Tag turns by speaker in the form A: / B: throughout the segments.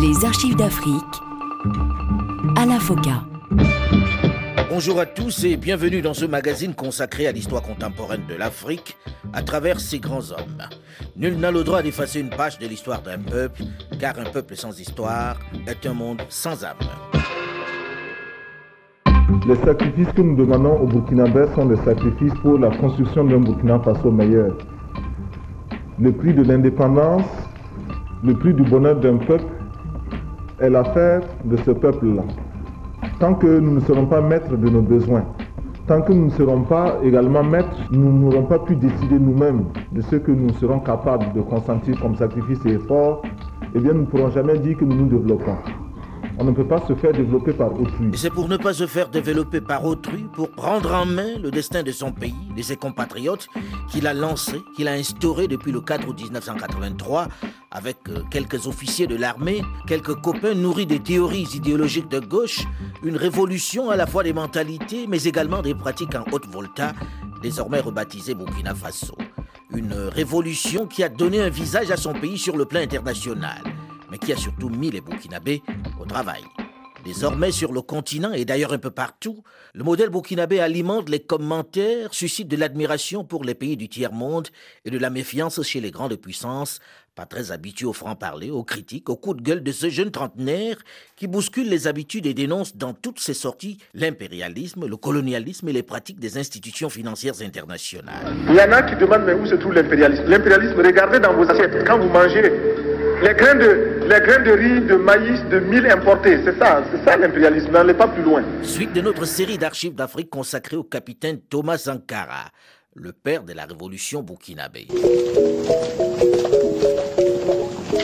A: Les archives d'Afrique à la FOCA.
B: Bonjour à tous et bienvenue dans ce magazine consacré à l'histoire contemporaine de l'Afrique à travers ses grands hommes. Nul n'a le droit d'effacer une page de l'histoire d'un peuple, car un peuple sans histoire est un monde sans âme.
C: Les sacrifices que nous demandons au Burkinabé sont des sacrifices pour la construction d'un Burkina Faso meilleur. Le prix de l'indépendance, le prix du bonheur d'un peuple est l'affaire de ce peuple-là. Tant que nous ne serons pas maîtres de nos besoins, tant que nous ne serons pas également maîtres, nous n'aurons pas pu décider nous-mêmes de ce que nous serons capables de consentir comme sacrifice et effort, eh bien nous ne pourrons jamais dire que nous nous développons. On ne peut pas se faire développer par autrui.
B: C'est pour ne pas se faire développer par autrui, pour prendre en main le destin de son pays, de ses compatriotes, qu'il a lancé, qu'il a instauré depuis le 4 août 1983, avec euh, quelques officiers de l'armée, quelques copains nourris des théories idéologiques de gauche, une révolution à la fois des mentalités, mais également des pratiques en haute volta, désormais rebaptisée Burkina Faso. Une révolution qui a donné un visage à son pays sur le plan international mais qui a surtout mis les Burkinabés au travail. Désormais, sur le continent et d'ailleurs un peu partout, le modèle burkinabé alimente les commentaires, suscite de l'admiration pour les pays du tiers-monde et de la méfiance chez les grandes puissances, pas très habitués au franc-parler, aux critiques, aux coups de gueule de ce jeune trentenaire qui bouscule les habitudes et dénonce dans toutes ses sorties l'impérialisme, le colonialisme et les pratiques des institutions financières internationales.
D: Il y en a qui demandent mais où se trouve l'impérialisme? L'impérialisme, regardez dans vos assiettes, quand vous mangez les grains de, les grains de riz, de maïs, de mil importés, c'est ça, c'est ça l'impérialisme, n'allez pas plus loin.
B: Suite de notre série d'archives d'Afrique consacrée au capitaine Thomas Sankara, le père de la révolution burkinabé.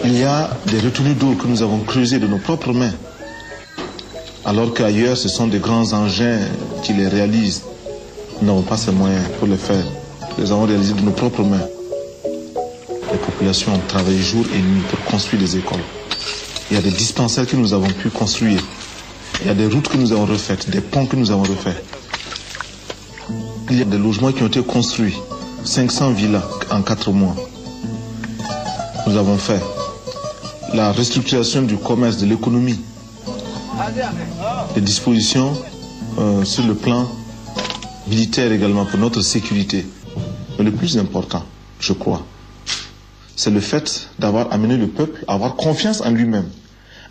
E: Il y a des retenues d'eau que nous avons creusées de nos propres mains, alors qu'ailleurs ce sont des grands engins qui les réalisent. Nous n'avons pas ces moyens pour les faire. Nous les avons réalisés de nos propres mains les populations ont travaillé jour et nuit pour construire des écoles. Il y a des dispensaires que nous avons pu construire. Il y a des routes que nous avons refaites, des ponts que nous avons refaits. Il y a des logements qui ont été construits. 500 villas en 4 mois. Nous avons fait la restructuration du commerce, de l'économie. Des dispositions euh, sur le plan militaire également pour notre sécurité. Mais le plus important, je crois, c'est le fait d'avoir amené le peuple à avoir confiance en lui-même,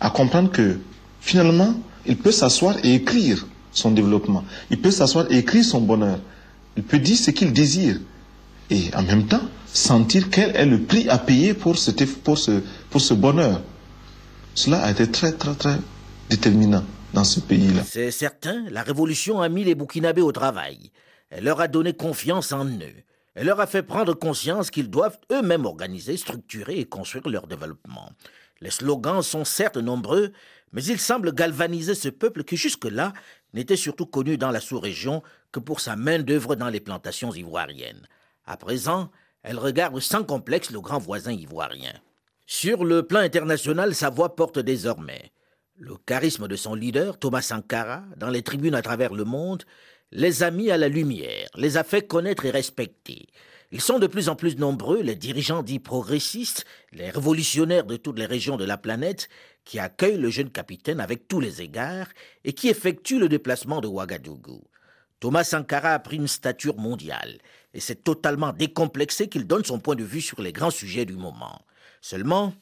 E: à comprendre que finalement, il peut s'asseoir et écrire son développement, il peut s'asseoir et écrire son bonheur, il peut dire ce qu'il désire, et en même temps sentir quel est le prix à payer pour ce, pour ce, pour ce bonheur. Cela a été très, très, très déterminant dans ce pays-là.
B: C'est certain, la révolution a mis les Burkinabés au travail. Elle leur a donné confiance en eux. Elle leur a fait prendre conscience qu'ils doivent eux-mêmes organiser, structurer et construire leur développement. Les slogans sont certes nombreux, mais ils semblent galvaniser ce peuple qui jusque-là n'était surtout connu dans la sous-région que pour sa main-d'œuvre dans les plantations ivoiriennes. À présent, elle regarde sans complexe le grand voisin ivoirien. Sur le plan international, sa voix porte désormais. Le charisme de son leader, Thomas Sankara, dans les tribunes à travers le monde, les a mis à la lumière, les a fait connaître et respecter. Ils sont de plus en plus nombreux, les dirigeants dits progressistes, les révolutionnaires de toutes les régions de la planète, qui accueillent le jeune capitaine avec tous les égards et qui effectuent le déplacement de Ouagadougou. Thomas Sankara a pris une stature mondiale et c'est totalement décomplexé qu'il donne son point de vue sur les grands sujets du moment. Seulement,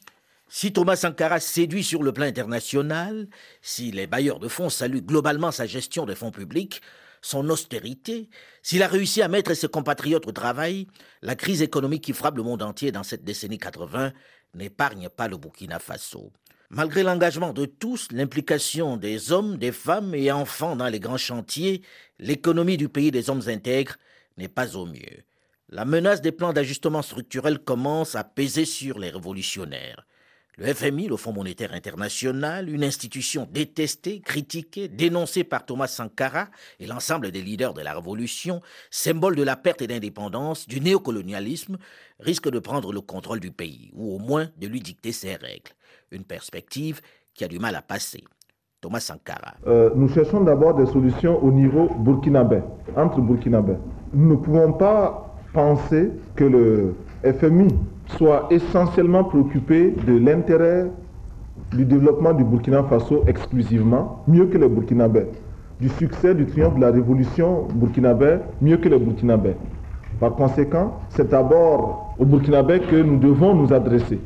B: si Thomas Sankara séduit sur le plan international, si les bailleurs de fonds saluent globalement sa gestion des fonds publics, son austérité, s'il a réussi à mettre ses compatriotes au travail, la crise économique qui frappe le monde entier dans cette décennie 80 n'épargne pas le Burkina Faso. Malgré l'engagement de tous, l'implication des hommes, des femmes et enfants dans les grands chantiers, l'économie du pays des hommes intègres n'est pas au mieux. La menace des plans d'ajustement structurel commence à peser sur les révolutionnaires. Le FMI, le Fonds monétaire international, une institution détestée, critiquée, dénoncée par Thomas Sankara et l'ensemble des leaders de la révolution, symbole de la perte d'indépendance, du néocolonialisme, risque de prendre le contrôle du pays, ou au moins de lui dicter ses règles. Une perspective qui a du mal à passer. Thomas Sankara.
C: Euh, nous cherchons d'abord des solutions au niveau burkinabé, entre burkinabés. Nous ne pouvons pas penser que le FMI soit essentiellement préoccupé de l'intérêt du développement du Burkina Faso exclusivement, mieux que les Burkinabés, du succès, du triomphe de la révolution burkinabé, mieux que les Burkinabés. Par conséquent, c'est d'abord aux Burkinabés que nous devons nous adresser.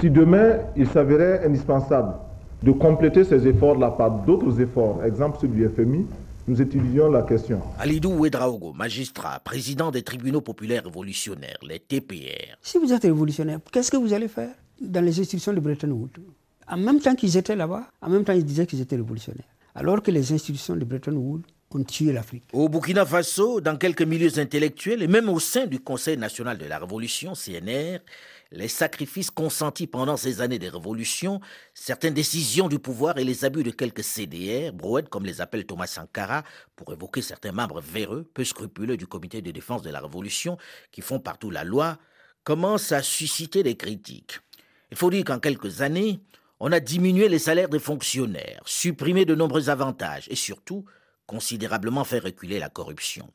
C: Si demain il s'avérait indispensable de compléter ces efforts-là par d'autres efforts, exemple ceux du FMI, nous étudions la question.
B: Alidou Ouedraogo, magistrat, président des tribunaux populaires révolutionnaires, les TPR.
F: Si vous êtes révolutionnaire, qu'est-ce que vous allez faire dans les institutions de Bretton Woods? En même temps qu'ils étaient là-bas, en même temps ils disaient qu'ils étaient révolutionnaires. Alors que les institutions de Bretton Woods ont tué l'Afrique.
B: Au Burkina Faso, dans quelques milieux intellectuels et même au sein du Conseil national de la Révolution, CNR, les sacrifices consentis pendant ces années de révolution, certaines décisions du pouvoir et les abus de quelques CDR, brouettes comme les appelle Thomas Sankara, pour évoquer certains membres véreux, peu scrupuleux du comité de défense de la révolution, qui font partout la loi, commencent à susciter des critiques. Il faut dire qu'en quelques années, on a diminué les salaires des fonctionnaires, supprimé de nombreux avantages et surtout considérablement fait reculer la corruption.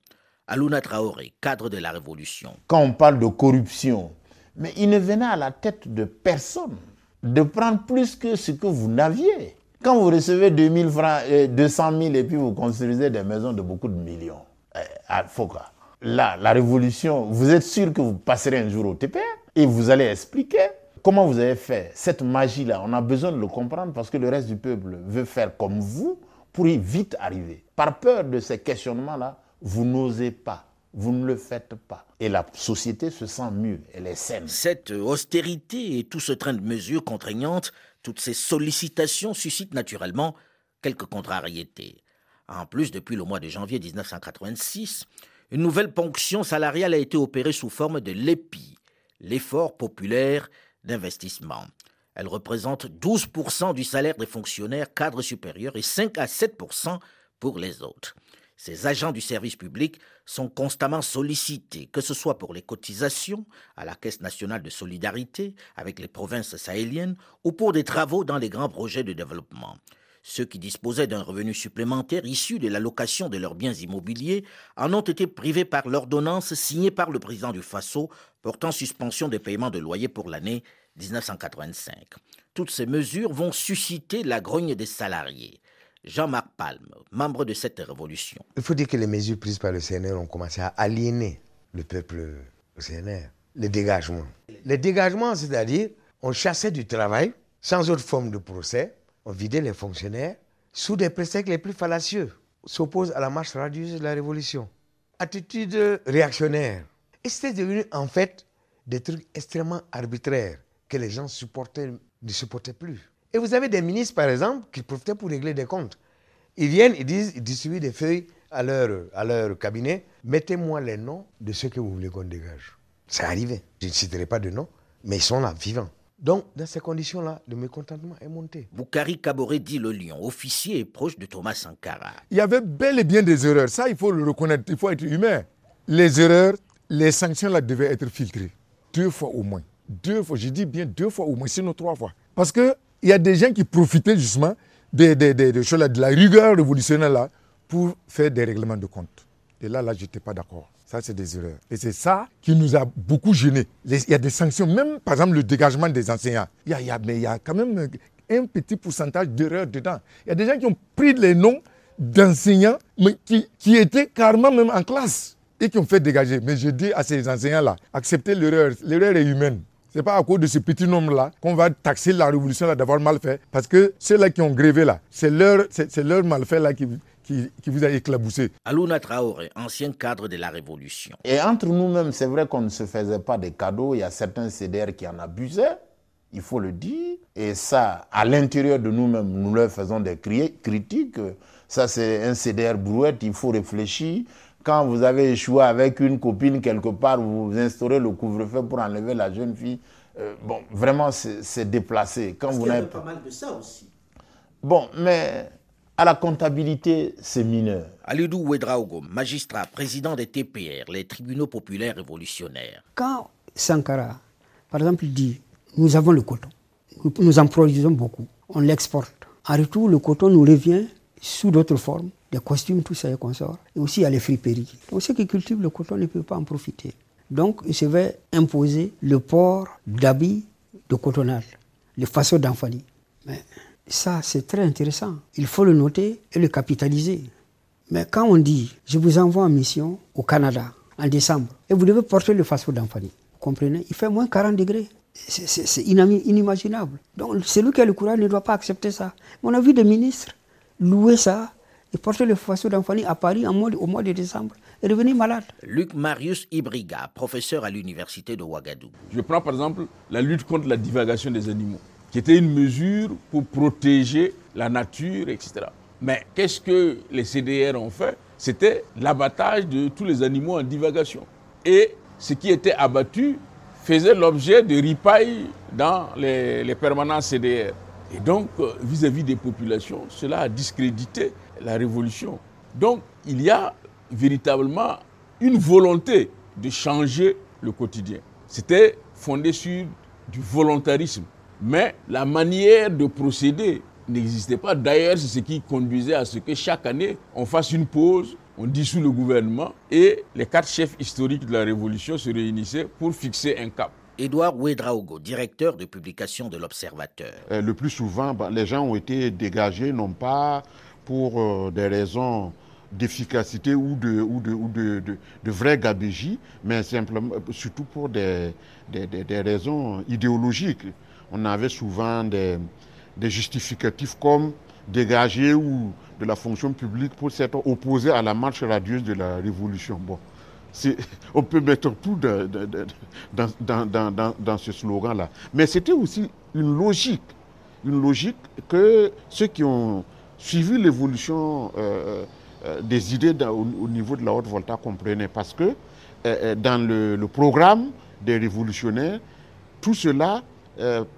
B: Aluna Traoré, cadre de la révolution.
G: Quand on parle de corruption, mais il ne venait à la tête de personne de prendre plus que ce que vous n'aviez. Quand vous recevez 2000 francs, 200 euh, 000 et puis vous construisez des maisons de beaucoup de millions, euh, à Foka, là, la révolution, vous êtes sûr que vous passerez un jour au TPR et vous allez expliquer comment vous avez fait cette magie-là. On a besoin de le comprendre parce que le reste du peuple veut faire comme vous pour y vite arriver. Par peur de ces questionnements-là, vous n'osez pas vous ne le faites pas. Et la société se sent mieux, elle est saine.
B: Cette austérité et tout ce train de mesures contraignantes, toutes ces sollicitations suscitent naturellement quelques contrariétés. En plus, depuis le mois de janvier 1986, une nouvelle ponction salariale a été opérée sous forme de l'EPI, l'effort populaire d'investissement. Elle représente 12% du salaire des fonctionnaires cadres supérieurs et 5 à 7% pour les autres. Ces agents du service public sont constamment sollicités, que ce soit pour les cotisations à la Caisse nationale de solidarité avec les provinces sahéliennes ou pour des travaux dans les grands projets de développement. Ceux qui disposaient d'un revenu supplémentaire issu de la location de leurs biens immobiliers en ont été privés par l'ordonnance signée par le président du Faso portant suspension des paiements de loyer pour l'année 1985. Toutes ces mesures vont susciter la grogne des salariés. Jean-Marc Palme, membre de cette révolution.
H: Il faut dire que les mesures prises par le CNR ont commencé à aliéner le peuple au CNR. Les dégagements. Les dégagements, c'est-à-dire, on chassait du travail sans autre forme de procès, on vidait les fonctionnaires sous des prétextes les plus fallacieux, s'oppose à la marche radieuse de la révolution. Attitude réactionnaire. Et c'était devenu en fait des trucs extrêmement arbitraires que les gens ne supportaient plus. Et vous avez des ministres, par exemple, qui profitaient pour régler des comptes. Ils viennent, ils disent, ils distribuent des feuilles à leur, à leur cabinet. Mettez-moi les noms de ceux que vous voulez qu'on dégage. C'est arrivé. Je ne citerai pas de noms, mais ils sont là, vivants. Donc, dans ces conditions-là, le mécontentement est monté.
B: Boukari Kaboré dit le lion, officier et proche de Thomas Sankara.
I: Il y avait bel et bien des erreurs. Ça, il faut le reconnaître. Il faut être humain. Les erreurs, les sanctions là devaient être filtrées. Deux fois au moins. Deux fois, je dis bien deux fois au moins, sinon trois fois. Parce que il y a des gens qui profitaient justement de, de, de, de la rigueur révolutionnaire là, pour faire des règlements de compte. Et là, là, je n'étais pas d'accord. Ça, c'est des erreurs. Et c'est ça qui nous a beaucoup gênés. Il y a des sanctions, même par exemple le dégagement des enseignants. Il y a, il y a, mais il y a quand même un petit pourcentage d'erreurs dedans. Il y a des gens qui ont pris les noms d'enseignants mais qui, qui étaient carrément même en classe et qui ont fait dégager. Mais je dis à ces enseignants-là, acceptez l'erreur. L'erreur est humaine. Ce n'est pas à cause de ce petit nombre-là qu'on va taxer la révolution d'avoir mal fait. Parce que ceux-là qui ont grévé là, c'est leur, c'est, leur malfait là qui, qui, qui, vous a éclaboussé.
B: Alouna Traoré, ancien cadre de la Révolution.
G: Et entre nous-mêmes, c'est vrai qu'on ne se faisait pas des cadeaux. Il y a certains CDR qui en abusaient, il faut le dire. Et ça, à l'intérieur de nous-mêmes, nous leur faisons des critiques. Ça, c'est un CDR brouette, il faut réfléchir quand vous avez échoué avec une copine quelque part, vous instaurez le couvre-feu pour enlever la jeune fille. Euh, bon, vraiment, c'est déplacé.
B: Quand Parce vous avez pas mal de ça aussi.
G: Bon, mais à la comptabilité, c'est mineur.
B: Alidou Ouedraogo, magistrat, président des TPR, les tribunaux populaires révolutionnaires.
F: Quand Sankara, par exemple, dit Nous avons le coton, nous en produisons beaucoup, on l'exporte. En retour, le coton nous revient sous d'autres formes des costumes, tout ça et consorts. Et aussi, il y a les friperies. Donc, ceux qui cultivent le coton ne peuvent pas en profiter. Donc, il se va imposer le port d'habits de cotonnage, les façons d'enfanie. Mais ça, c'est très intéressant. Il faut le noter et le capitaliser. Mais quand on dit, je vous envoie en mission au Canada en décembre, et vous devez porter le façon d'enfanie, vous comprenez? Il fait moins 40 degrés. C'est inimaginable. Donc, celui qui a le courage ne doit pas accepter ça. On a vu des ministres louer ça et porter le faisceau d'enfanie à Paris en au mois de décembre et revenir malade.
B: Luc Marius Ibriga, professeur à l'université de Ouagadougou.
J: Je prends par exemple la lutte contre la divagation des animaux, qui était une mesure pour protéger la nature, etc. Mais qu'est-ce que les CDR ont fait? C'était l'abattage de tous les animaux en divagation. Et ce qui était abattu faisait l'objet de ripailles dans les, permanences CDR. Et donc, euh, vis-à-vis des populations, cela a discrédité la révolution. Donc, il y a véritablement une volonté de changer le quotidien. C'était fondé sur du volontarisme. Mais la manière de procéder n'existait pas. D'ailleurs, c'est ce qui conduisait à ce que chaque année, on fasse une pause, on dissout le gouvernement et les quatre chefs historiques de la Révolution se réunissaient pour fixer un cap.
B: Édouard Ouedraogo, directeur de publication de l'Observateur.
K: Euh, le plus souvent, bah, les gens ont été dégagés, non pas pour euh, des raisons d'efficacité ou de, ou de, ou de, de, vraie gabégie, mais simplement, surtout pour des, des, des, raisons idéologiques. On avait souvent des, des justificatifs comme dégager ou de la fonction publique pour s'être opposé à la marche radieuse de la révolution. Bon, on peut mettre tout dans, dans, dans, dans ce slogan-là. Mais c'était aussi une logique, une logique que ceux qui ont suivi l'évolution euh, euh, des idées au, niveau de la haute volta comprenaient. Parce que euh, dans le, le, programme des révolutionnaires, tout cela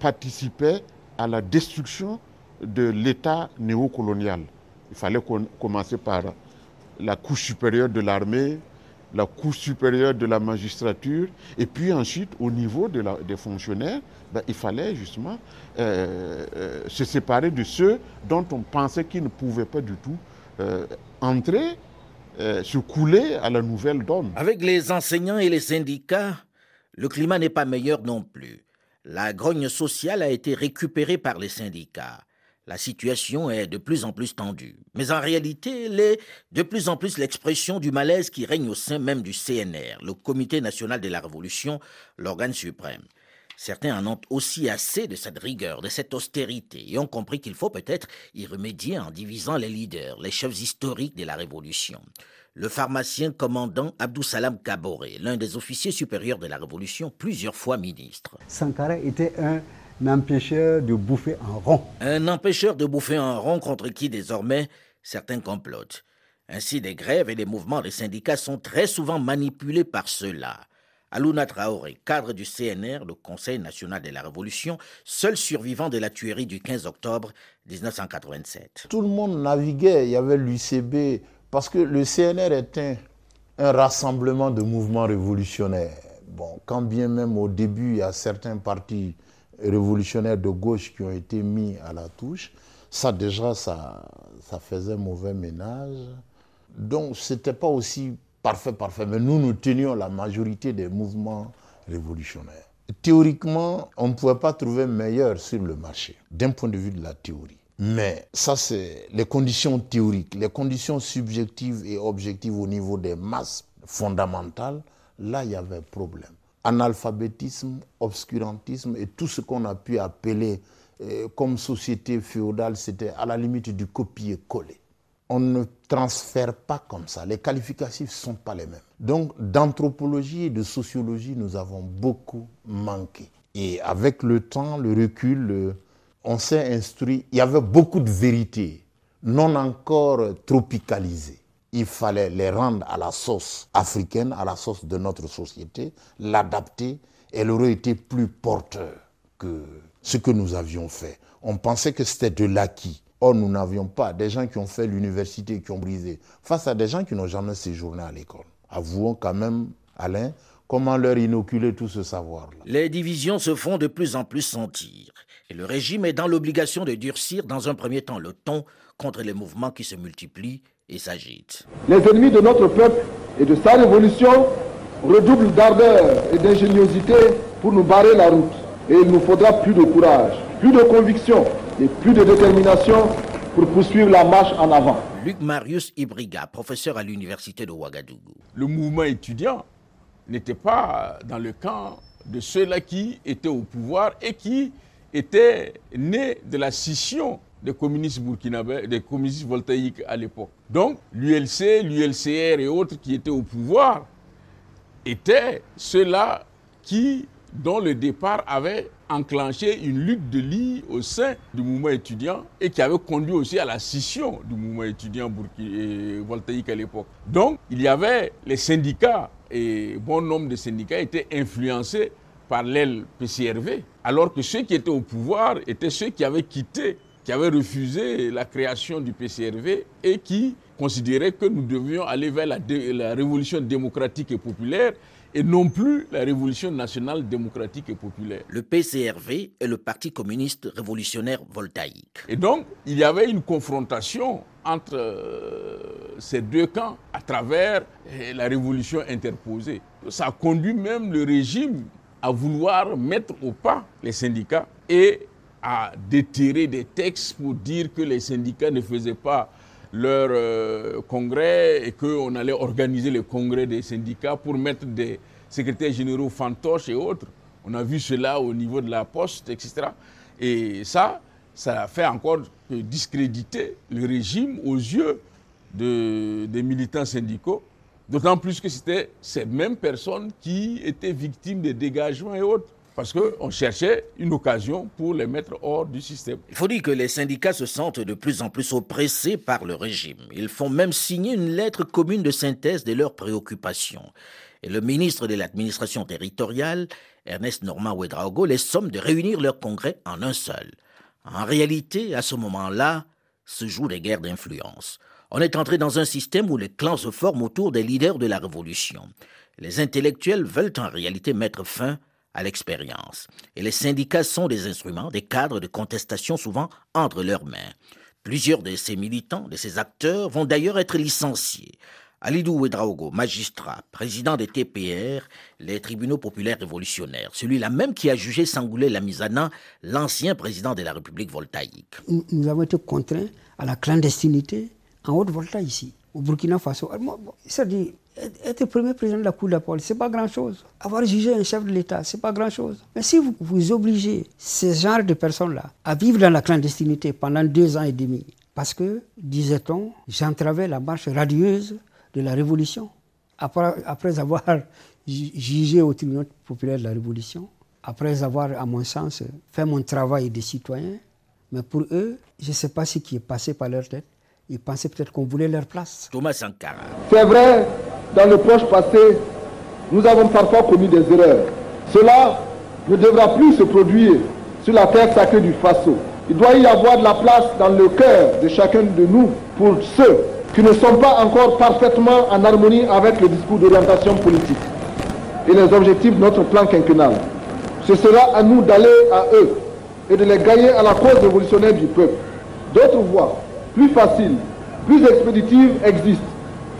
K: participait à la destruction de l'État néocolonial. Il fallait commencer par la couche supérieure de l'armée, la couche supérieure de la magistrature, et puis ensuite, au niveau des fonctionnaires, ben, il fallait justement euh, euh, se séparer de ceux dont on pensait qu'ils ne pouvaient pas du tout euh, entrer, se couler à la nouvelle donne.
B: Avec les enseignants et les syndicats, le climat n'est pas meilleur non plus. La grogne sociale a été récupérée par les syndicats. La situation est de plus en plus tendue, mais en réalité, elle est de plus en plus l'expression du malaise qui règne au sein même du CNR, le Comité national de la Révolution, l'organe suprême. Certains en ont aussi assez de cette rigueur, de cette austérité, et ont compris qu'il faut peut-être y remédier en divisant les leaders, les chefs historiques de la Révolution. Le pharmacien commandant Abdou Salam Kaboré, l'un des officiers supérieurs de la Révolution, plusieurs fois ministre.
L: Sankara était un un empêcheur de bouffer en rond.
B: Un empêcheur de bouffer en rond contre qui désormais certains complotent. Ainsi, des grèves et des mouvements des syndicats sont très souvent manipulés par ceux-là. Alouna Traoré, cadre du CNR, le Conseil national de la Révolution, seul survivant de la tuerie du 15 octobre 1987.
G: Tout le monde naviguait, il y avait l'UCB, parce que le CNR était un rassemblement de mouvements révolutionnaires. Bon, quand bien même au début, il y a certains partis révolutionnaires de gauche qui ont été mis à la touche, ça déjà, ça, ça faisait mauvais ménage. Donc, ce n'était pas aussi parfait, parfait. Mais nous, nous tenions la majorité des mouvements révolutionnaires. Théoriquement, on ne pouvait pas trouver meilleur sur le marché, d'un point de vue de la théorie. Mais ça, c'est les conditions théoriques, les conditions subjectives et objectives au niveau des masses fondamentales. Là, il y avait problème analphabétisme, obscurantisme et tout ce qu'on a pu appeler euh, comme société féodale, c'était à la limite du copier-coller. On ne transfère pas comme ça. Les qualificatifs ne sont pas les mêmes. Donc, d'anthropologie et de sociologie, nous avons beaucoup manqué. Et avec le temps, le recul, on s'est instruit. Il y avait beaucoup de vérités, non encore tropicalisées il fallait les rendre à la sauce africaine, à la sauce de notre société, l'adapter, elle aurait été plus porteur que ce que nous avions fait. On pensait que c'était de l'acquis. Or, nous n'avions pas des gens qui ont fait l'université, qui ont brisé, face à des gens qui n'ont jamais séjourné à l'école. Avouons quand même, Alain, comment leur inoculer tout ce savoir-là.
B: Les divisions se font de plus en plus sentir. Et le régime est dans l'obligation de durcir dans un premier temps le ton contre les mouvements qui se multiplient et s'agite.
D: Les ennemis de notre peuple et de sa révolution redouble d'ardeur et d'ingéniosité pour nous barrer la route. Et il nous faudra plus de courage, plus de conviction et plus de détermination pour poursuivre la marche en avant.
B: Luc Marius Ibriga, professeur à l'université de Ouagadougou.
J: Le mouvement étudiant n'était pas dans le camp de ceux-là qui étaient au pouvoir et qui étaient nés de la scission des communistes burkinabés, des communistes voltaïques à l'époque. Donc l'ULC, l'ULCR et autres qui étaient au pouvoir étaient ceux-là qui, dont le départ avait enclenché une lutte de lit au sein du mouvement étudiant et qui avait conduit aussi à la scission du mouvement étudiant voltaïque à l'époque. Donc, il y avait les syndicats et bon nombre de syndicats étaient influencés par l'aile alors que ceux qui étaient au pouvoir étaient ceux qui avaient quitté, qui avaient refusé la création du PCRV et qui considéraient que nous devions aller vers la, la révolution démocratique et populaire et non plus la révolution nationale démocratique et populaire.
B: Le PCRV est le Parti communiste révolutionnaire voltaïque.
J: Et donc, il y avait une confrontation entre euh, ces deux camps à travers euh, la révolution interposée. Ça a conduit même le régime à vouloir mettre au pas les syndicats et à déterrer des textes pour dire que les syndicats ne faisaient pas leur euh, congrès et qu'on allait organiser le congrès des syndicats pour mettre des secrétaires généraux fantoches et autres. On a vu cela au niveau de la poste, etc. Et ça, ça a fait encore discréditer le régime aux yeux de, des militants syndicaux. D'autant plus que c'était ces mêmes personnes qui étaient victimes des dégagements et autres parce qu'on cherchait une occasion pour les mettre hors du système.
B: Il faut dire que les syndicats se sentent de plus en plus oppressés par le régime. Ils font même signer une lettre commune de synthèse de leurs préoccupations. Et le ministre de l'administration territoriale, Ernest Normand Ouedraogo, les somme de réunir leur congrès en un seul. En réalité, à ce moment-là, se jouent des guerres d'influence. On est entré dans un système où les clans se forment autour des leaders de la révolution. Les intellectuels veulent en réalité mettre fin à l'expérience. Et les syndicats sont des instruments, des cadres de contestation souvent entre leurs mains. Plusieurs de ces militants, de ces acteurs vont d'ailleurs être licenciés. Alidou Ouedraogo, magistrat, président des TPR, les tribunaux populaires révolutionnaires, celui-là même qui a jugé Sangoulé Lamizana, l'ancien président de la République voltaïque.
F: Nous avons été contraints à la clandestinité en Haute-Volta ici, au Burkina Faso. C'est-à-dire, être premier président de la Cour de la police, ce n'est pas grand-chose. Avoir jugé un chef de l'État, ce n'est pas grand-chose. Mais si vous, vous obligez ces genres de personnes-là à vivre dans la clandestinité pendant deux ans et demi, parce que, disait-on, j'entravais la marche radieuse de la Révolution. Après, après avoir jugé au tribunal populaire de la Révolution, après avoir, à mon sens, fait mon travail de citoyen, mais pour eux, je ne sais pas ce qui est passé par leur tête. Ils pensaient peut-être qu'on voulait leur place.
B: Thomas Sankara.
D: C'est vrai, dans le proche passé, nous avons parfois commis des erreurs. Cela ne devra plus se produire sur la terre sacrée du Faso. Il doit y avoir de la place dans le cœur de chacun de nous pour ceux qui ne sont pas encore parfaitement en harmonie avec le discours d'orientation politique et les objectifs de notre plan quinquennal. Ce sera à nous d'aller à eux et de les gagner à la cause révolutionnaire du peuple. D'autres voies, plus faciles, plus expéditives existent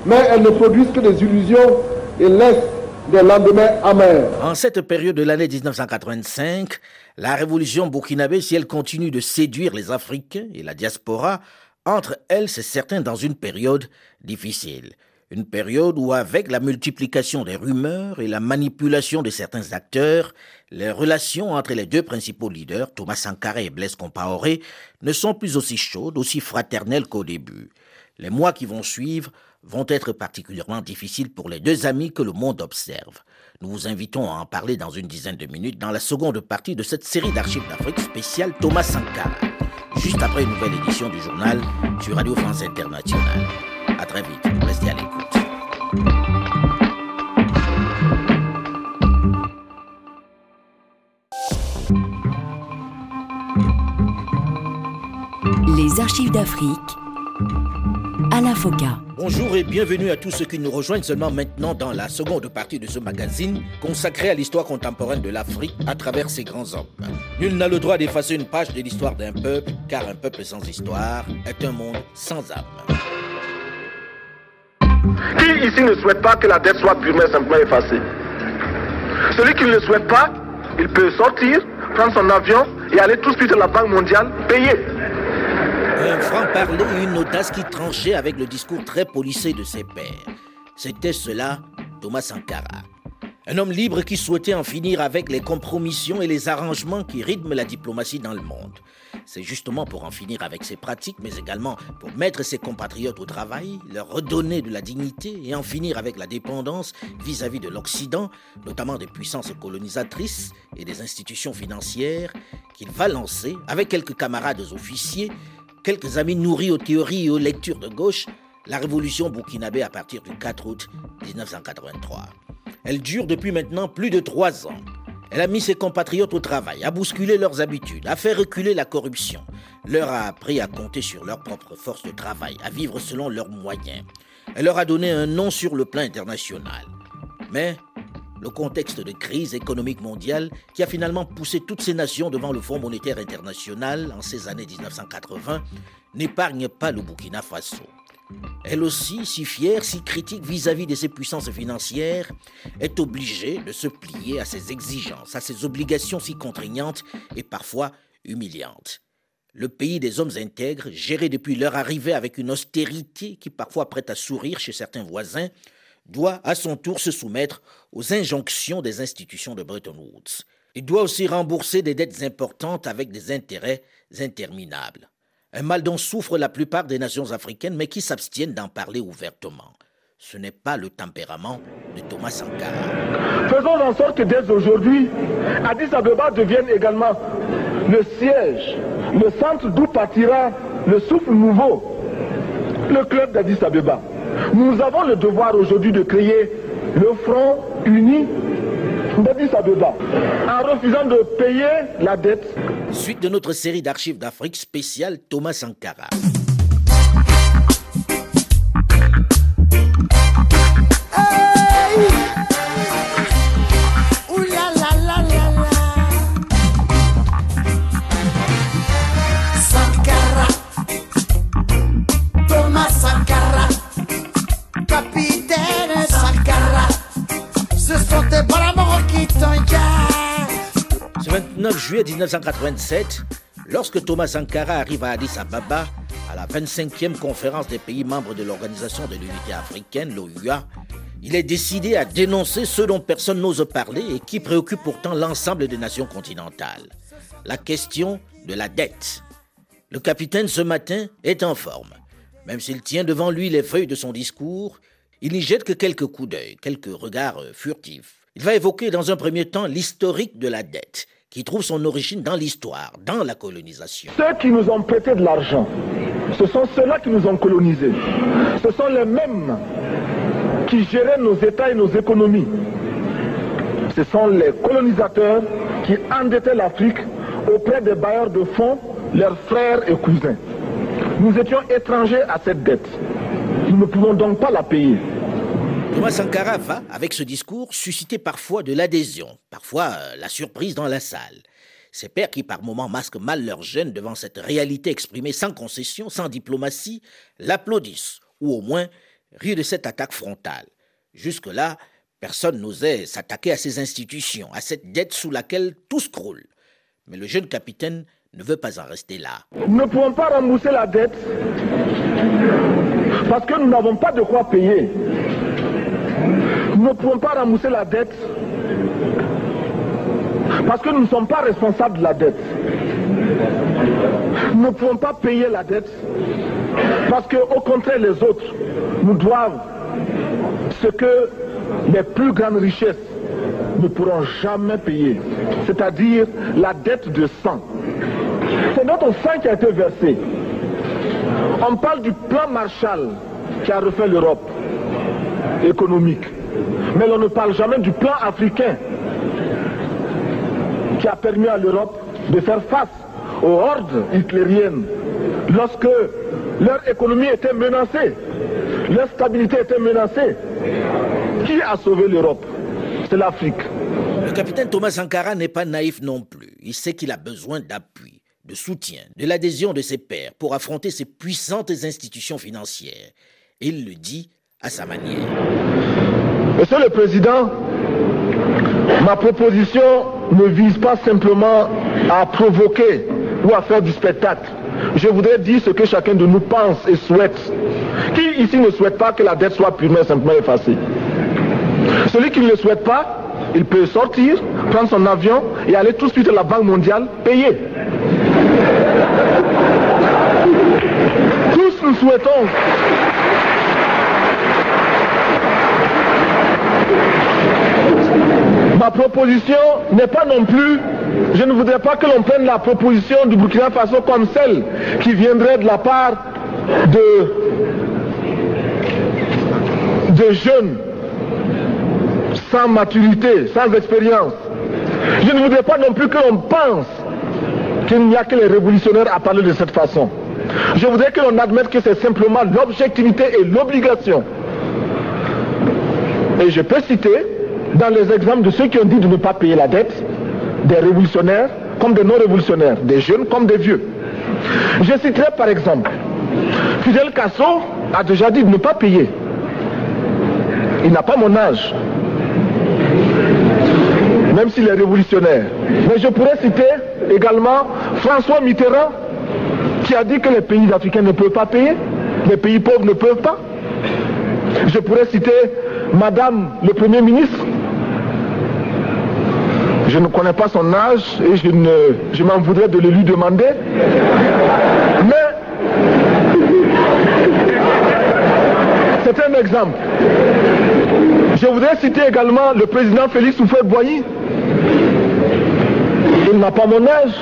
D: mais elles ne produisent que des illusions et laissent des lendemains amers.
B: En cette période de l'année 1985, la révolution burkinabé, si elle continue de séduire les Africains et la diaspora, entre elles, c'est certain, dans une période difficile. Une période où, avec la multiplication des rumeurs et la manipulation de certains acteurs, les relations entre les deux principaux leaders, Thomas Sankara et Blaise Compaoré, ne sont plus aussi chaudes, aussi fraternelles qu'au début. Les mois qui vont suivre vont être particulièrement difficiles pour les deux amis que le monde observe. Nous vous invitons à en parler dans une dizaine de minutes dans la seconde partie de cette série d'archives d'Afrique spéciale Thomas Sankara, juste après une nouvelle édition du journal sur Radio France Internationale. À très vite, restez à l'écoute.
A: Les archives d'Afrique à la FOCA.
B: Bonjour et bienvenue à tous ceux qui nous rejoignent seulement maintenant dans la seconde partie de ce magazine consacré à l'histoire contemporaine de l'Afrique à travers ses grands hommes. Nul n'a le droit d'effacer une page de l'histoire d'un peuple, car un peuple sans histoire est un monde sans âme.
D: Qui ici ne souhaite pas que la dette soit purement et simplement effacée? Celui qui ne le souhaite pas, il peut sortir, prendre son avion et aller tout de suite à la Banque mondiale payer.
B: Un franc-parler une audace qui tranchait avec le discours très policé de ses pairs. C'était cela, Thomas Sankara. Un homme libre qui souhaitait en finir avec les compromissions et les arrangements qui rythment la diplomatie dans le monde. C'est justement pour en finir avec ces pratiques, mais également pour mettre ses compatriotes au travail, leur redonner de la dignité et en finir avec la dépendance vis-à-vis de l'Occident, notamment des puissances colonisatrices et des institutions financières, qu'il va lancer, avec quelques camarades officiers, quelques amis nourris aux théories et aux lectures de gauche, la révolution burkinabé à partir du 4 août 1983. Elle dure depuis maintenant plus de trois ans. Elle a mis ses compatriotes au travail, a bousculé leurs habitudes, a fait reculer la corruption, leur a appris à compter sur leur propre force de travail, à vivre selon leurs moyens. Elle leur a donné un nom sur le plan international. Mais le contexte de crise économique mondiale qui a finalement poussé toutes ces nations devant le Fonds monétaire international en ces années 1980 n'épargne pas le Burkina Faso. Elle aussi, si fière, si critique vis-à-vis de ses puissances financières, est obligée de se plier à ses exigences, à ses obligations si contraignantes et parfois humiliantes. Le pays des hommes intègres, géré depuis leur arrivée avec une austérité qui parfois prête à sourire chez certains voisins, doit à son tour se soumettre aux injonctions des institutions de Bretton Woods. Il doit aussi rembourser des dettes importantes avec des intérêts interminables un mal dont souffrent la plupart des nations africaines, mais qui s'abstiennent d'en parler ouvertement. Ce n'est pas le tempérament de Thomas Sankara.
D: Faisons en sorte que dès aujourd'hui, Addis Abeba devienne également le siège, le centre d'où partira le souffle nouveau, le club d'Addis Abeba. Nous avons le devoir aujourd'hui de créer le front uni d'Addis Abeba en refusant de payer la dette
B: Suite de notre série d'archives d'Afrique spéciale Thomas. Sankara, 9 juillet 1987, lorsque Thomas Sankara arrive à Addis Ababa, à la 25e conférence des pays membres de l'Organisation de l'Unité africaine, l'OUA, il est décidé à dénoncer ce dont personne n'ose parler et qui préoccupe pourtant l'ensemble des nations continentales. La question de la dette. Le capitaine ce matin est en forme. Même s'il tient devant lui les feuilles de son discours, il n'y jette que quelques coups d'œil, quelques regards furtifs. Il va évoquer dans un premier temps l'historique de la dette qui trouve son origine dans l'histoire, dans la colonisation.
D: Ceux qui nous ont prêté de l'argent, ce sont ceux-là qui nous ont colonisés. Ce sont les mêmes qui géraient nos États et nos économies. Ce sont les colonisateurs qui endettaient l'Afrique auprès des bailleurs de fonds, leurs frères et cousins. Nous étions étrangers à cette dette. Nous ne pouvons donc pas la payer.
B: Thomas Sankara va, avec ce discours, susciter parfois de l'adhésion, parfois euh, la surprise dans la salle. Ces pères qui par moments masquent mal leur gêne devant cette réalité exprimée sans concession, sans diplomatie, l'applaudissent, ou au moins rient de cette attaque frontale. Jusque-là, personne n'osait s'attaquer à ces institutions, à cette dette sous laquelle tout se croule. Mais le jeune capitaine ne veut pas en rester là.
D: Nous ne pouvons pas rembourser la dette parce que nous n'avons pas de quoi payer. Nous ne pouvons pas rembourser la dette parce que nous ne sommes pas responsables de la dette. Nous ne pouvons pas payer la dette parce qu'au contraire les autres nous doivent ce que les plus grandes richesses ne pourront jamais payer, c'est-à-dire la dette de sang. C'est notre sang qui a été versé. On parle du plan Marshall qui a refait l'Europe économique. Mais on ne parle jamais du plan africain qui a permis à l'Europe de faire face aux hordes hitlériennes lorsque leur économie était menacée, leur stabilité était menacée. Qui a sauvé l'Europe? C'est l'Afrique.
B: Le capitaine Thomas Sankara n'est pas naïf non plus. Il sait qu'il a besoin d'appui, de soutien, de l'adhésion de ses pairs pour affronter ces puissantes institutions financières. Et il le dit à sa manière.
D: Monsieur le Président, Ma proposition ne vise pas simplement à provoquer ou à faire du spectacle. Je voudrais dire ce que chacun de nous pense et souhaite. Qui ici ne souhaite pas que la dette soit purement et simplement effacée? Celui qui ne le souhaite pas, il peut sortir, prendre son avion et aller tout de suite à la Banque mondiale payer. Tous nous souhaitons Proposition n'est pas non plus, je ne voudrais pas que l'on prenne la proposition du Burkina Faso comme celle qui viendrait de la part de, de jeunes sans maturité, sans expérience. Je ne voudrais pas non plus que l'on pense qu'il n'y a que les révolutionnaires à parler de cette façon. Je voudrais que l'on admette que c'est simplement l'objectivité et l'obligation. Et je peux citer dans les exemples de ceux qui ont dit de ne pas payer la dette, des révolutionnaires comme des non-révolutionnaires, des jeunes comme des vieux. Je citerai par exemple, Fidel Castro a déjà dit de ne pas payer. Il n'a pas mon âge, même s'il est révolutionnaire. Mais je pourrais citer également François Mitterrand, qui a dit que les pays africains ne peuvent pas payer, les pays pauvres ne peuvent pas. Je pourrais citer Madame le Premier ministre, je ne connais pas son âge et je, ne, je m'en voudrais de le lui demander. Mais c'est un exemple. Je voudrais citer également le président Félix Houphouët-Boigny. Il n'a pas mon âge.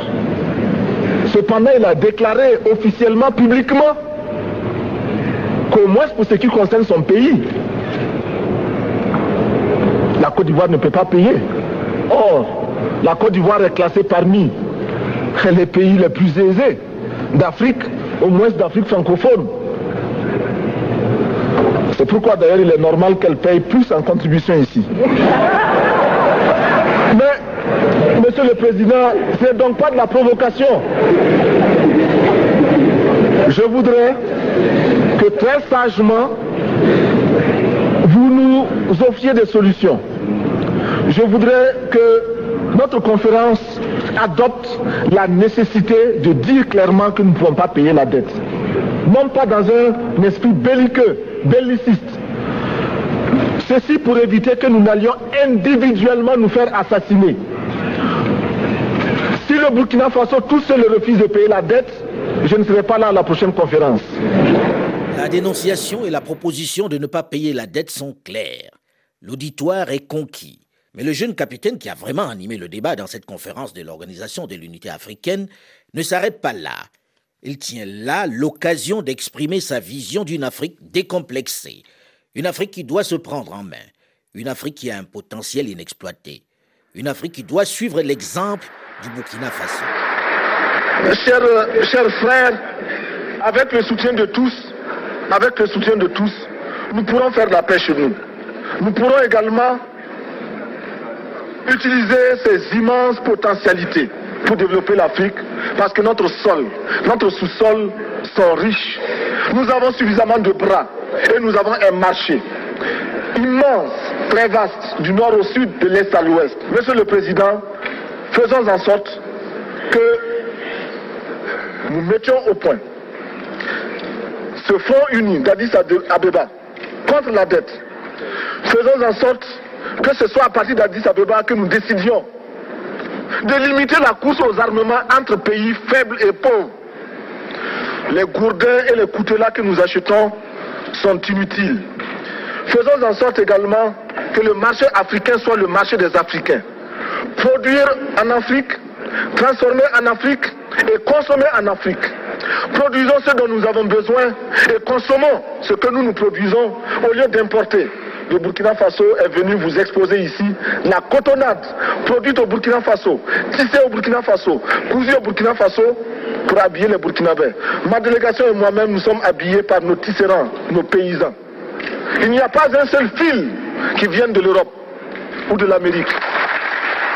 D: Cependant, il a déclaré officiellement, publiquement, qu'au moins pour ce qui concerne son pays, la Côte d'Ivoire ne peut pas payer. Or, la Côte d'Ivoire est classée parmi les pays les plus aisés d'Afrique, au moins d'Afrique francophone. C'est pourquoi d'ailleurs il est normal qu'elle paye plus en contribution ici. Mais, Monsieur le Président, ce n'est donc pas de la provocation. Je voudrais que très sagement, vous nous offriez des solutions je voudrais que notre conférence adopte la nécessité de dire clairement que nous ne pouvons pas payer la dette. Non pas dans un esprit belliqueux, belliciste. Ceci pour éviter que nous n'allions individuellement nous faire assassiner. Si le Burkina Faso tout seul refuse de payer la dette, je ne serai pas là à la prochaine conférence.
B: La dénonciation et la proposition de ne pas payer la dette sont claires. L'auditoire est conquis. Mais le jeune capitaine qui a vraiment animé le débat dans cette conférence de l'Organisation de l'Unité africaine ne s'arrête pas là. Il tient là l'occasion d'exprimer sa vision d'une Afrique décomplexée, une Afrique qui doit se prendre en main, une Afrique qui a un potentiel inexploité, une Afrique qui doit suivre l'exemple du Burkina Faso.
D: Chers, frères, avec le soutien de tous, avec le soutien de tous, nous pourrons faire la paix chez nous. Nous pourrons également utiliser ces immenses potentialités pour développer l'Afrique parce que notre sol, notre sous-sol sont riches. Nous avons suffisamment de bras et nous avons un marché immense, très vaste, du nord au sud, de l'est à l'ouest. Monsieur le Président, faisons en sorte que nous mettions au point ce fonds uni d'Addis Abeba contre la dette. Faisons en sorte que ce soit à partir d'Addis Abeba que nous décidions de limiter la course aux armements entre pays faibles et pauvres. Les gourdins et les coutelas que nous achetons sont inutiles. Faisons en sorte également que le marché africain soit le marché des Africains. Produire en Afrique, transformer en Afrique et consommer en Afrique. Produisons ce dont nous avons besoin et consommons ce que nous nous produisons au lieu d'importer le Burkina Faso est venu vous exposer ici la cotonnade produite au Burkina Faso, tissée au Burkina Faso, cousue au Burkina Faso pour habiller les Burkinabés. Ma délégation et moi-même, nous sommes habillés par nos tisserands, nos paysans. Il n'y a pas un seul fil qui vienne de l'Europe ou de l'Amérique.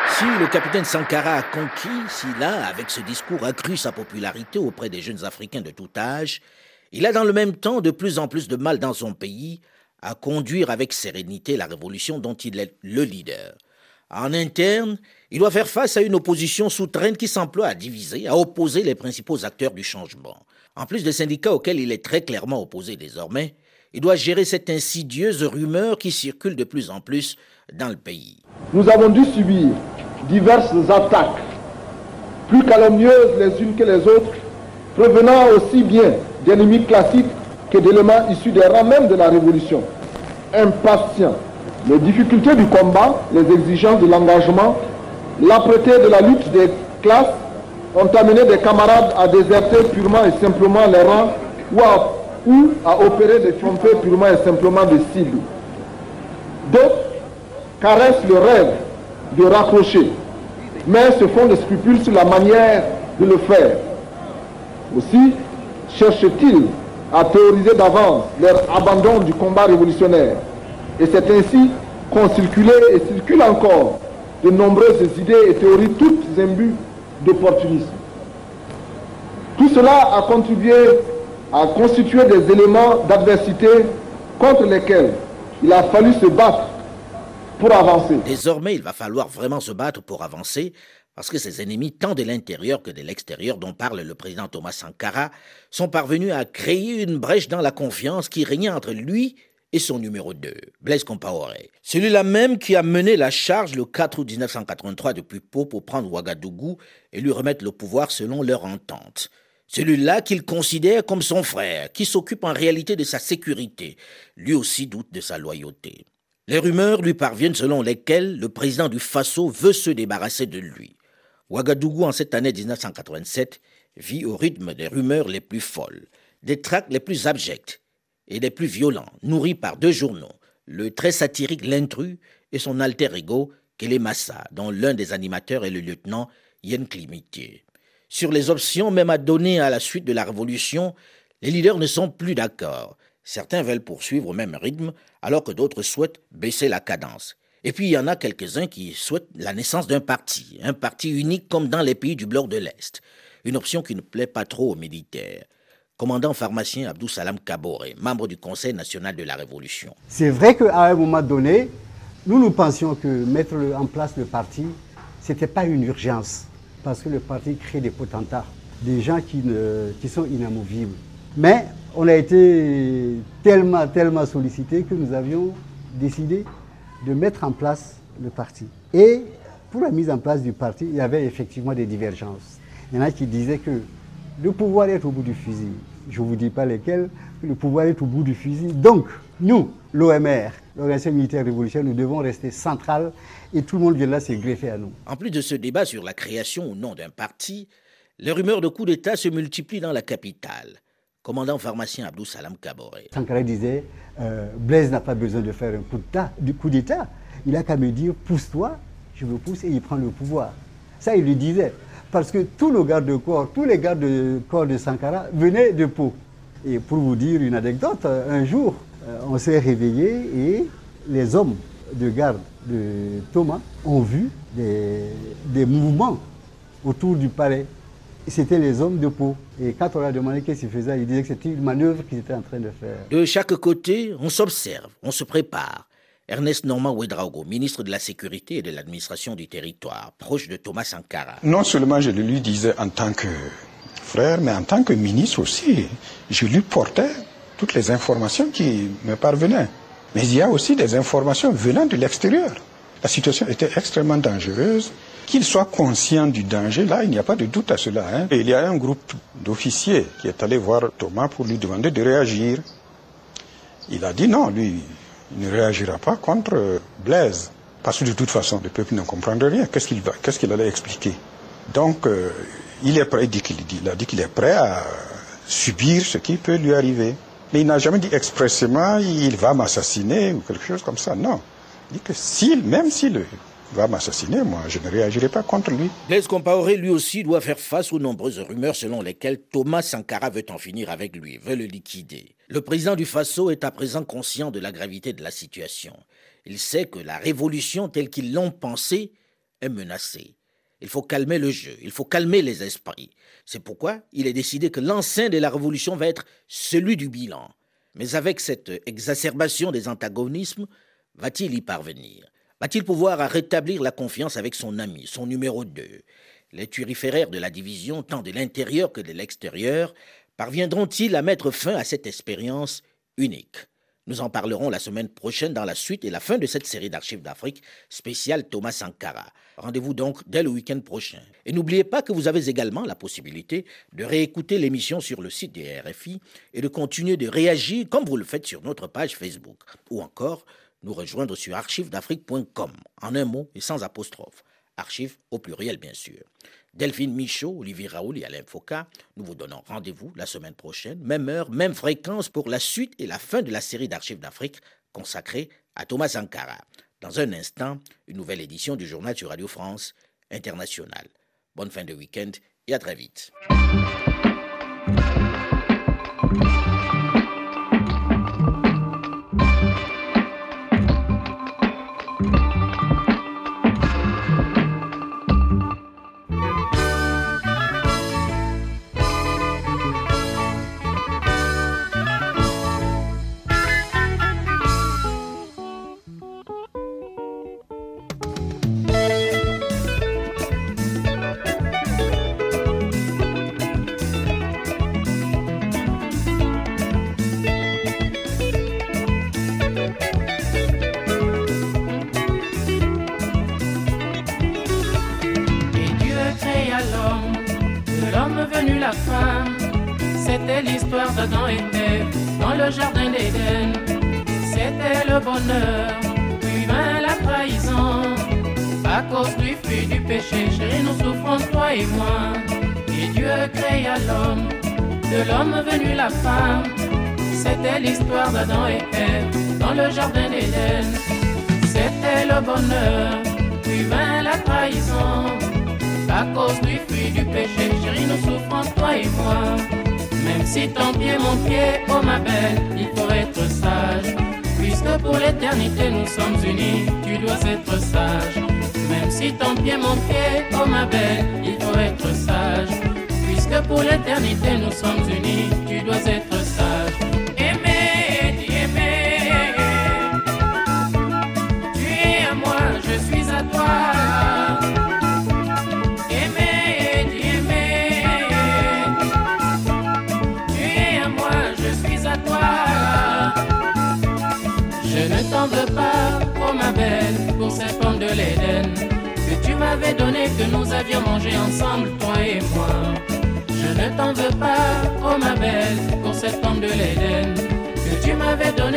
B: Si le capitaine Sankara a conquis, s'il a, avec ce discours, accru sa popularité auprès des jeunes Africains de tout âge, il a dans le même temps de plus en plus de mal dans son pays à conduire avec sérénité la révolution dont il est le leader. En interne, il doit faire face à une opposition souterraine qui s'emploie à diviser, à opposer les principaux acteurs du changement. En plus des syndicats auxquels il est très clairement opposé désormais, il doit gérer cette insidieuse rumeur qui circule de plus en plus dans le pays.
M: Nous avons dû subir diverses attaques, plus calomnieuses les unes que les autres, provenant aussi bien d'ennemis classiques que d'éléments issus des rangs même de la Révolution. Impatients, les difficultés du combat, les exigences de l'engagement, l'âpreté de la lutte des classes ont amené des camarades à déserter purement et simplement les rangs ou à, opérer des trompées purement et simplement de cibles. D'autres caressent le rêve de raccrocher, mais se font des scrupules sur la manière de le faire. Aussi cherchent-ils à théoriser d'avance leur abandon du combat révolutionnaire. Et c'est ainsi qu'ont circulé et circulent encore de nombreuses idées et théories toutes imbues d'opportunisme. Tout cela a contribué à constituer des éléments d'adversité contre lesquels il a fallu se battre pour avancer.
B: Désormais, il va falloir vraiment se battre pour avancer parce que ses ennemis, tant de l'intérieur que de l'extérieur dont parle le président Thomas Sankara, sont parvenus à créer une brèche dans la confiance qui régnait entre lui et son numéro 2, Blaise Compaoré. Celui-là même qui a mené la charge le 4 août 1983 depuis Pau pour prendre Ouagadougou et lui remettre le pouvoir selon leur entente. Celui-là qu'il considère comme son frère, qui s'occupe en réalité de sa sécurité, lui aussi doute de sa loyauté. Les rumeurs lui parviennent selon lesquelles le président du Faso veut se débarrasser de lui. Ouagadougou, en cette année 1987, vit au rythme des rumeurs les plus folles, des tracts les plus abjects et les plus violents, nourris par deux journaux, le très satirique L'intrus et son alter ego, Kelemassa, dont l'un des animateurs est le lieutenant Yen Klimitier. Sur les options même à donner à la suite de la révolution, les leaders ne sont plus d'accord. Certains veulent poursuivre au même rythme, alors que d'autres souhaitent baisser la cadence. Et puis il y en a quelques-uns qui souhaitent la naissance d'un parti, un parti unique comme dans les pays du bloc de l'Est, une option qui ne plaît pas trop aux militaires. Commandant pharmacien Abdou Salam Kabore, membre du Conseil national de la Révolution.
L: C'est vrai qu'à un moment donné, nous nous pensions que mettre en place le parti, ce n'était pas une urgence parce que le parti crée des potentats, des gens qui, ne, qui sont inamovibles. Mais on a été tellement, tellement sollicité que nous avions décidé de mettre en place le parti. Et pour la mise en place du parti, il y avait effectivement des divergences. Il y en a qui disaient que le pouvoir est au bout du fusil. Je ne vous dis pas lesquels, le pouvoir est au bout du fusil. Donc, nous, l'OMR, l'Organisation militaire révolutionnaire, nous devons rester central et tout le monde vient là se greffer à nous.
B: En plus de ce débat sur la création ou non d'un parti, les rumeurs de coup d'État se multiplient dans la capitale. Commandant pharmacien Abdou Salam Kabore.
L: Sankara disait euh, Blaise n'a pas besoin de faire un coup d'État. Il a qu'à me dire pousse-toi, je me pousse et il prend le pouvoir. Ça, il le disait. Parce que tous nos gardes de corps, tous les gardes de corps de Sankara venaient de Pau. Et pour vous dire une anecdote, un jour, euh, on s'est réveillé et les hommes de garde de Thomas ont vu des mouvements autour du palais. C'était les hommes de Pau. Et quand on a demandé qu'est-ce qu'ils faisaient, ils disaient que c'était une manœuvre qu'ils étaient en train de faire.
B: De chaque côté, on s'observe, on se prépare. Ernest Normand Ouedraogo, ministre de la Sécurité et de l'Administration du Territoire, proche de Thomas Sankara.
N: Non seulement je le lui disais en tant que frère, mais en tant que ministre aussi. Je lui portais toutes les informations qui me parvenaient. Mais il y a aussi des informations venant de l'extérieur. La situation était extrêmement dangereuse. Qu'il soit conscient du danger, là, il n'y a pas de doute à cela. Hein. Et il y a un groupe d'officiers qui est allé voir Thomas pour lui demander de réagir. Il a dit non, lui, il ne réagira pas contre Blaise. Parce que de toute façon, le peuple ne comprendrait rien. Qu'est-ce qu'il qu'est-ce qu'il allait expliquer? Donc, euh, il est prêt, il, a dit qu'il est prêt à subir ce qui peut lui arriver. Mais il n'a jamais dit expressément il va m'assassiner ou quelque chose comme ça. Non. Il dit que s'il, même s'il va m'assassiner, moi, je ne réagirai pas contre lui.
B: Blaise Compaoré, lui aussi, doit faire face aux nombreuses rumeurs selon lesquelles Thomas Sankara veut en finir avec lui, veut le liquider. Le président du Faso est à présent conscient de la gravité de la situation. Il sait que la révolution telle qu'ils l'ont pensée est menacée. Il faut calmer le jeu, il faut calmer les esprits. C'est pourquoi il est décidé que l'enceinte de la révolution va être celui du bilan. Mais avec cette exacerbation des antagonismes, va-t-il y parvenir? Va-t-il pouvoir rétablir la confiance avec son ami, son numéro 2 Les turiféraires de la division, tant de l'intérieur que de l'extérieur, parviendront-ils à mettre fin à cette expérience unique? Nous en parlerons la semaine prochaine dans la suite et la fin de cette série d'archives d'Afrique spéciale Thomas Sankara. Rendez-vous donc dès le week-end prochain. Et n'oubliez pas que vous avez également la possibilité de réécouter l'émission sur le site des RFI et de continuer de réagir comme vous le faites sur notre page Facebook ou encore nous rejoindre sur archivedafrique.com, en un mot et sans apostrophe. Archives au pluriel, bien sûr. Delphine Michaud, Olivier Raoul et Alain Foucault, nous vous donnons rendez-vous la semaine prochaine, même heure, même fréquence pour la suite et la fin de la série d'Archives d'Afrique consacrée à Thomas Sankara. Dans un instant, une nouvelle édition du journal sur Radio France International. Bonne fin de week-end et à très vite.
O: Dans le jardin d'Éden. C'était le bonheur, puis vint la trahison. À cause du fruit du péché, chérie, nous souffrons, toi et moi. Et Dieu créa l'homme, de l'homme venu la femme. C'était l'histoire d'Adam et Ève dans le jardin d'Éden. C'était le bonheur, puis vint la trahison. À cause du fruit du péché, chérie, nous souffrons, toi et moi. Même si ton pied, mon pied, oh ma belle, il faut être sage. Puisque pour l'éternité nous sommes unis, tu dois être sage. Même si ton pied, mon pied, oh ma belle, il faut être sage. Puisque pour l'éternité nous sommes unis, tu dois être que tu m'avais donné, que nous avions mangé ensemble, toi et moi. Je ne t'en veux pas, oh ma belle, pour cette pomme de l'Éden que tu m'avais donné,